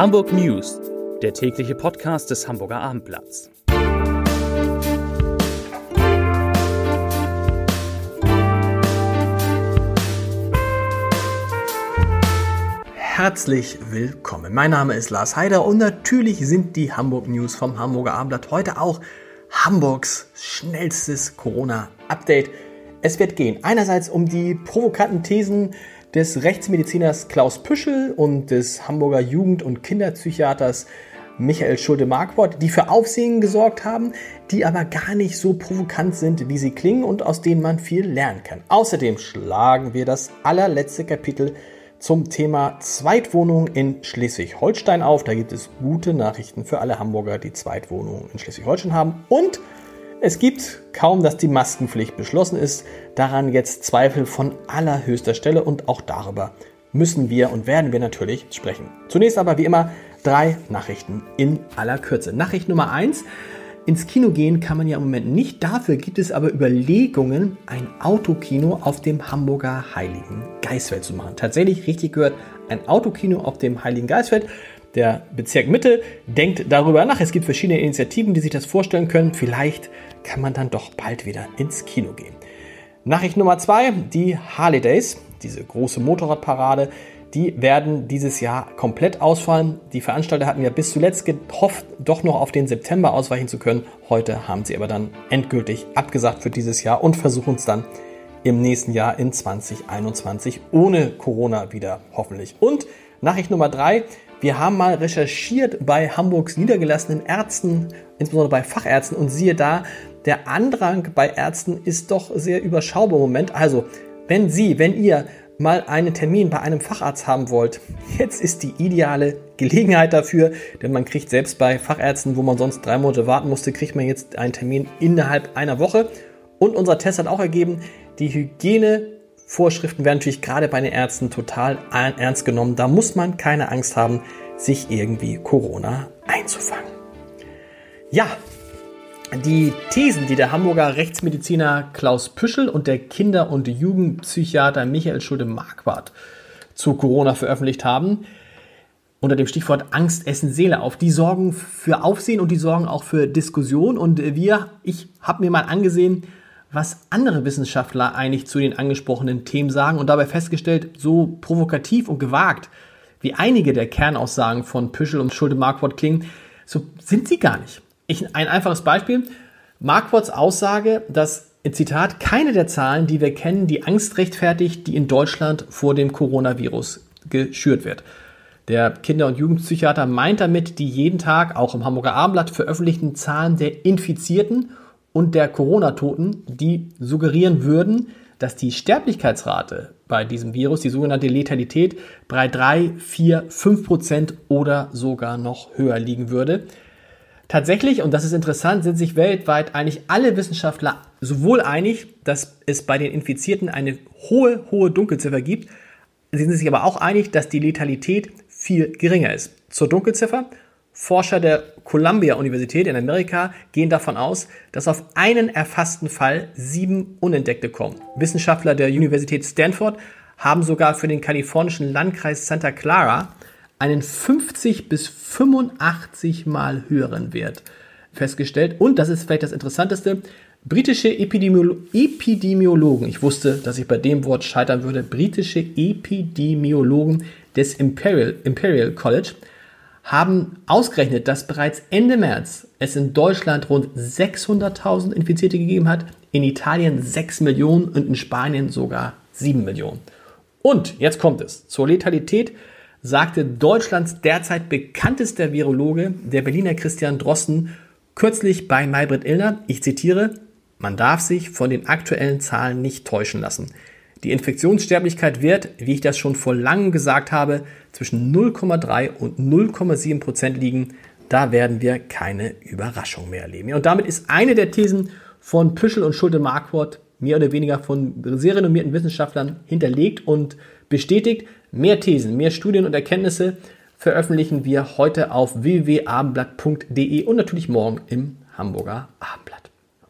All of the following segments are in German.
Hamburg News, der tägliche Podcast des Hamburger Abendblatts. Herzlich willkommen. Mein Name ist Lars Heider und natürlich sind die Hamburg News vom Hamburger Abendblatt heute auch Hamburgs schnellstes Corona-Update. Es wird gehen einerseits um die provokanten Thesen des Rechtsmediziners Klaus Püschel und des Hamburger Jugend- und Kinderpsychiaters Michael Schulte-Marquardt, die für Aufsehen gesorgt haben, die aber gar nicht so provokant sind, wie sie klingen und aus denen man viel lernen kann. Außerdem schlagen wir das allerletzte Kapitel zum Thema Zweitwohnung in Schleswig-Holstein auf. Da gibt es gute Nachrichten für alle Hamburger, die Zweitwohnungen in Schleswig-Holstein haben. Und es gibt kaum, dass die Maskenpflicht beschlossen ist. Daran jetzt Zweifel von allerhöchster Stelle und auch darüber müssen wir und werden wir natürlich sprechen. Zunächst aber wie immer drei Nachrichten in aller Kürze. Nachricht Nummer eins. Ins Kino gehen kann man ja im Moment nicht. Dafür gibt es aber Überlegungen, ein Autokino auf dem Hamburger Heiligen Geisfeld zu machen. Tatsächlich richtig gehört, ein Autokino auf dem Heiligen Geisfeld. Der Bezirk Mitte denkt darüber nach. Es gibt verschiedene Initiativen, die sich das vorstellen können. Vielleicht kann man dann doch bald wieder ins Kino gehen. Nachricht Nummer zwei, die Harley Days, diese große Motorradparade, die werden dieses Jahr komplett ausfallen. Die Veranstalter hatten ja bis zuletzt gehofft, doch noch auf den September ausweichen zu können. Heute haben sie aber dann endgültig abgesagt für dieses Jahr und versuchen es dann im nächsten Jahr in 2021 ohne Corona wieder hoffentlich. Und Nachricht Nummer drei, wir haben mal recherchiert bei Hamburgs niedergelassenen Ärzten, insbesondere bei Fachärzten, und siehe da, der Andrang bei Ärzten ist doch sehr überschaubar im Moment. Also, wenn Sie, wenn ihr mal einen Termin bei einem Facharzt haben wollt, jetzt ist die ideale Gelegenheit dafür, denn man kriegt selbst bei Fachärzten, wo man sonst drei Monate warten musste, kriegt man jetzt einen Termin innerhalb einer Woche. Und unser Test hat auch ergeben, die Hygiene Vorschriften werden natürlich gerade bei den Ärzten total ernst genommen. Da muss man keine Angst haben, sich irgendwie Corona einzufangen. Ja, die Thesen, die der Hamburger Rechtsmediziner Klaus Püschel und der Kinder- und Jugendpsychiater Michael Schulte-Marquardt zu Corona veröffentlicht haben, unter dem Stichwort Angst essen Seele auf. Die sorgen für Aufsehen und die sorgen auch für Diskussion. Und wir, ich habe mir mal angesehen, was andere Wissenschaftler eigentlich zu den angesprochenen Themen sagen und dabei festgestellt, so provokativ und gewagt, wie einige der Kernaussagen von Püschel und Schulte-Marquardt klingen, so sind sie gar nicht. Ich, ein einfaches Beispiel. Marquardts Aussage, dass, Zitat, keine der Zahlen, die wir kennen, die Angst rechtfertigt, die in Deutschland vor dem Coronavirus geschürt wird. Der Kinder- und Jugendpsychiater meint damit die jeden Tag, auch im Hamburger Abendblatt, veröffentlichten Zahlen der Infizierten und der Corona-Toten, die suggerieren würden, dass die Sterblichkeitsrate bei diesem Virus, die sogenannte Letalität, bei 3, 4, 5 Prozent oder sogar noch höher liegen würde. Tatsächlich, und das ist interessant, sind sich weltweit eigentlich alle Wissenschaftler sowohl einig, dass es bei den Infizierten eine hohe, hohe Dunkelziffer gibt, sie sind sich aber auch einig, dass die Letalität viel geringer ist. Zur Dunkelziffer Forscher der Columbia Universität in Amerika gehen davon aus, dass auf einen erfassten Fall sieben Unentdeckte kommen. Wissenschaftler der Universität Stanford haben sogar für den kalifornischen Landkreis Santa Clara einen 50 bis 85 mal höheren Wert festgestellt. Und das ist vielleicht das Interessanteste, britische Epidemiolo Epidemiologen, ich wusste, dass ich bei dem Wort scheitern würde, britische Epidemiologen des Imperial, Imperial College haben ausgerechnet, dass bereits Ende März es in Deutschland rund 600.000 Infizierte gegeben hat, in Italien 6 Millionen und in Spanien sogar 7 Millionen. Und jetzt kommt es. Zur Letalität sagte Deutschlands derzeit bekanntester Virologe, der Berliner Christian Drosten, kürzlich bei Maybrit Illner, ich zitiere, man darf sich von den aktuellen Zahlen nicht täuschen lassen. Die Infektionssterblichkeit wird, wie ich das schon vor langem gesagt habe, zwischen 0,3 und 0,7 Prozent liegen. Da werden wir keine Überraschung mehr erleben. Und damit ist eine der Thesen von Püschel und Schulte-Marquardt mehr oder weniger von sehr renommierten Wissenschaftlern hinterlegt und bestätigt. Mehr Thesen, mehr Studien und Erkenntnisse veröffentlichen wir heute auf www.abendblatt.de und natürlich morgen im Hamburger Abendblatt.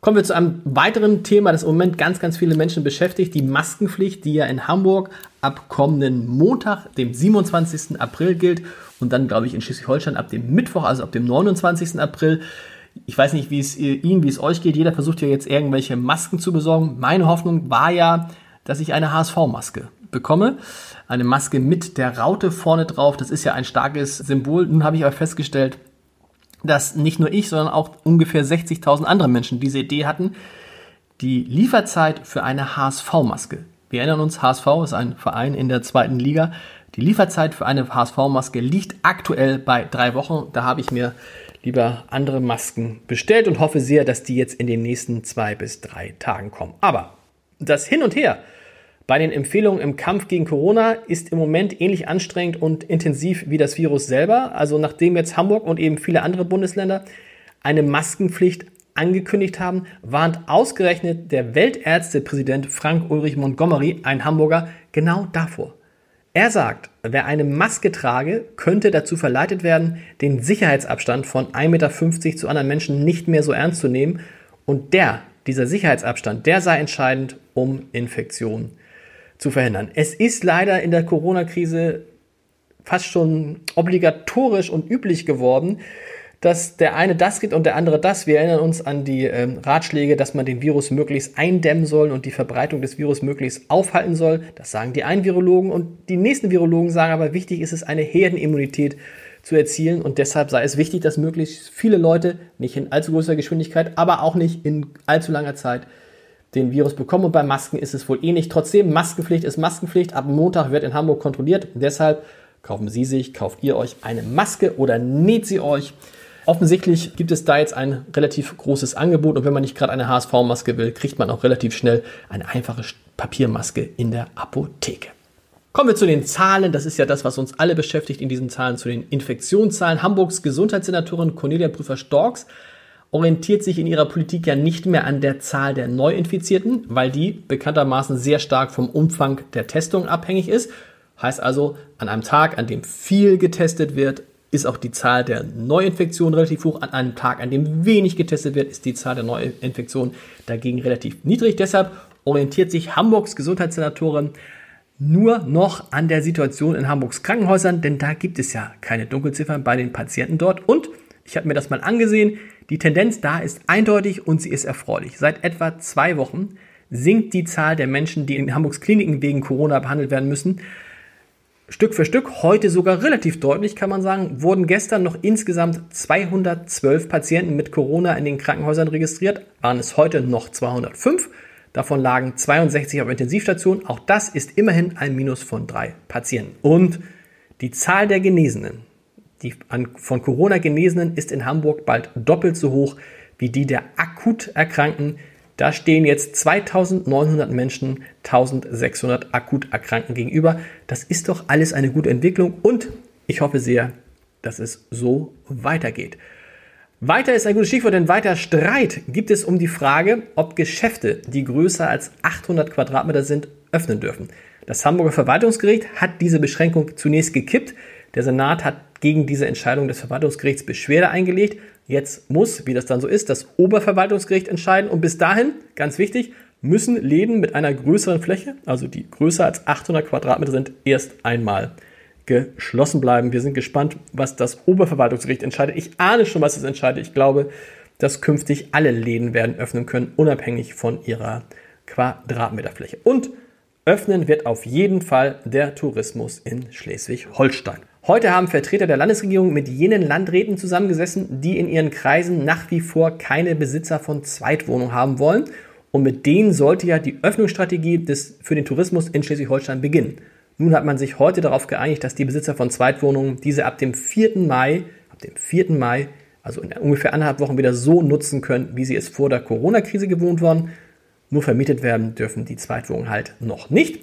Kommen wir zu einem weiteren Thema, das im Moment ganz, ganz viele Menschen beschäftigt, die Maskenpflicht, die ja in Hamburg ab kommenden Montag, dem 27. April gilt und dann, glaube ich, in Schleswig-Holstein ab dem Mittwoch, also ab dem 29. April. Ich weiß nicht, wie es Ihnen, wie es euch geht. Jeder versucht ja jetzt irgendwelche Masken zu besorgen. Meine Hoffnung war ja, dass ich eine HSV-Maske bekomme. Eine Maske mit der Raute vorne drauf. Das ist ja ein starkes Symbol. Nun habe ich aber festgestellt, dass nicht nur ich, sondern auch ungefähr 60.000 andere Menschen diese Idee hatten, die Lieferzeit für eine HSV-Maske. Wir erinnern uns, HSV ist ein Verein in der zweiten Liga. Die Lieferzeit für eine HSV-Maske liegt aktuell bei drei Wochen. Da habe ich mir lieber andere Masken bestellt und hoffe sehr, dass die jetzt in den nächsten zwei bis drei Tagen kommen. Aber das Hin und Her bei den Empfehlungen im Kampf gegen Corona ist im Moment ähnlich anstrengend und intensiv wie das Virus selber. Also nachdem jetzt Hamburg und eben viele andere Bundesländer eine Maskenpflicht angekündigt haben, warnt ausgerechnet der Weltärztepräsident Frank Ulrich Montgomery, ein Hamburger, genau davor. Er sagt, wer eine Maske trage, könnte dazu verleitet werden, den Sicherheitsabstand von 1,50 Meter zu anderen Menschen nicht mehr so ernst zu nehmen. Und der, dieser Sicherheitsabstand, der sei entscheidend, um Infektionen zu verhindern. Es ist leider in der Corona-Krise fast schon obligatorisch und üblich geworden, dass der eine das geht und der andere das. Wir erinnern uns an die ähm, Ratschläge, dass man den Virus möglichst eindämmen soll und die Verbreitung des Virus möglichst aufhalten soll. Das sagen die einen Virologen und die nächsten Virologen sagen aber, wichtig ist es, eine Herdenimmunität zu erzielen und deshalb sei es wichtig, dass möglichst viele Leute nicht in allzu großer Geschwindigkeit, aber auch nicht in allzu langer Zeit den Virus bekommen. Und bei Masken ist es wohl ähnlich. Trotzdem, Maskenpflicht ist Maskenpflicht. Ab Montag wird in Hamburg kontrolliert. deshalb kaufen Sie sich, kauft ihr euch eine Maske oder näht sie euch. Offensichtlich gibt es da jetzt ein relativ großes Angebot und wenn man nicht gerade eine HSV-Maske will, kriegt man auch relativ schnell eine einfache Papiermaske in der Apotheke. Kommen wir zu den Zahlen. Das ist ja das, was uns alle beschäftigt in diesen Zahlen, zu den Infektionszahlen. Hamburgs Gesundheitssenatorin Cornelia Prüfer-Storks orientiert sich in ihrer Politik ja nicht mehr an der Zahl der Neuinfizierten, weil die bekanntermaßen sehr stark vom Umfang der Testung abhängig ist. Heißt also, an einem Tag, an dem viel getestet wird, ist auch die Zahl der Neuinfektionen relativ hoch. An einem Tag, an dem wenig getestet wird, ist die Zahl der Neuinfektionen dagegen relativ niedrig. Deshalb orientiert sich Hamburgs Gesundheitssenatorin nur noch an der Situation in Hamburgs Krankenhäusern, denn da gibt es ja keine Dunkelziffern bei den Patienten dort. Und ich habe mir das mal angesehen. Die Tendenz da ist eindeutig und sie ist erfreulich. Seit etwa zwei Wochen sinkt die Zahl der Menschen, die in Hamburgs Kliniken wegen Corona behandelt werden müssen. Stück für Stück, heute sogar relativ deutlich, kann man sagen, wurden gestern noch insgesamt 212 Patienten mit Corona in den Krankenhäusern registriert, waren es heute noch 205. Davon lagen 62 auf Intensivstationen. Auch das ist immerhin ein Minus von drei Patienten. Und die Zahl der Genesenen, die an, von Corona Genesenen ist in Hamburg bald doppelt so hoch wie die der akut Erkrankten. Da stehen jetzt 2900 Menschen 1600 akut Erkrankten gegenüber. Das ist doch alles eine gute Entwicklung und ich hoffe sehr, dass es so weitergeht. Weiter ist ein gutes Stichwort, denn weiter Streit gibt es um die Frage, ob Geschäfte, die größer als 800 Quadratmeter sind, öffnen dürfen. Das Hamburger Verwaltungsgericht hat diese Beschränkung zunächst gekippt. Der Senat hat gegen diese Entscheidung des Verwaltungsgerichts Beschwerde eingelegt. Jetzt muss, wie das dann so ist, das Oberverwaltungsgericht entscheiden. Und bis dahin, ganz wichtig, müssen Läden mit einer größeren Fläche, also die größer als 800 Quadratmeter sind, erst einmal geschlossen bleiben. Wir sind gespannt, was das Oberverwaltungsgericht entscheidet. Ich ahne schon, was es entscheidet. Ich glaube, dass künftig alle Läden werden öffnen können, unabhängig von ihrer Quadratmeterfläche. Und öffnen wird auf jeden Fall der Tourismus in Schleswig-Holstein. Heute haben Vertreter der Landesregierung mit jenen Landräten zusammengesessen, die in ihren Kreisen nach wie vor keine Besitzer von Zweitwohnungen haben wollen. Und mit denen sollte ja die Öffnungsstrategie des, für den Tourismus in Schleswig-Holstein beginnen. Nun hat man sich heute darauf geeinigt, dass die Besitzer von Zweitwohnungen diese ab dem 4. Mai, ab dem 4. Mai, also in ungefähr anderthalb Wochen wieder so nutzen können, wie sie es vor der Corona-Krise gewohnt waren. Nur vermietet werden dürfen die Zweitwohnungen halt noch nicht.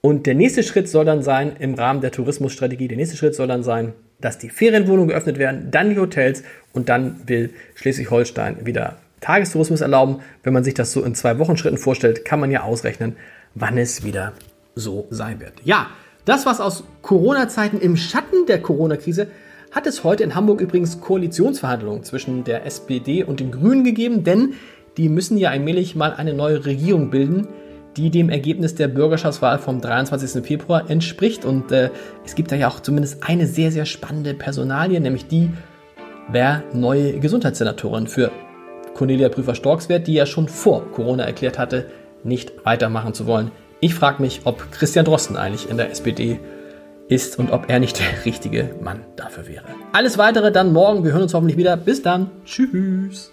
Und der nächste Schritt soll dann sein, im Rahmen der Tourismusstrategie, der nächste Schritt soll dann sein, dass die Ferienwohnungen geöffnet werden, dann die Hotels und dann will Schleswig-Holstein wieder Tagestourismus erlauben. Wenn man sich das so in zwei Wochenschritten vorstellt, kann man ja ausrechnen, wann es wieder so sein wird. Ja, das was aus Corona-Zeiten im Schatten der Corona-Krise hat es heute in Hamburg übrigens Koalitionsverhandlungen zwischen der SPD und den Grünen gegeben, denn die müssen ja allmählich mal eine neue Regierung bilden, die dem Ergebnis der Bürgerschaftswahl vom 23. Februar entspricht. Und äh, es gibt da ja auch zumindest eine sehr, sehr spannende Personalie, nämlich die, wer neue Gesundheitssenatorin für Cornelia Prüfer-Storks wird, die ja schon vor Corona erklärt hatte, nicht weitermachen zu wollen. Ich frage mich, ob Christian Drosten eigentlich in der SPD ist und ob er nicht der richtige Mann dafür wäre. Alles weitere dann morgen. Wir hören uns hoffentlich wieder. Bis dann. Tschüss.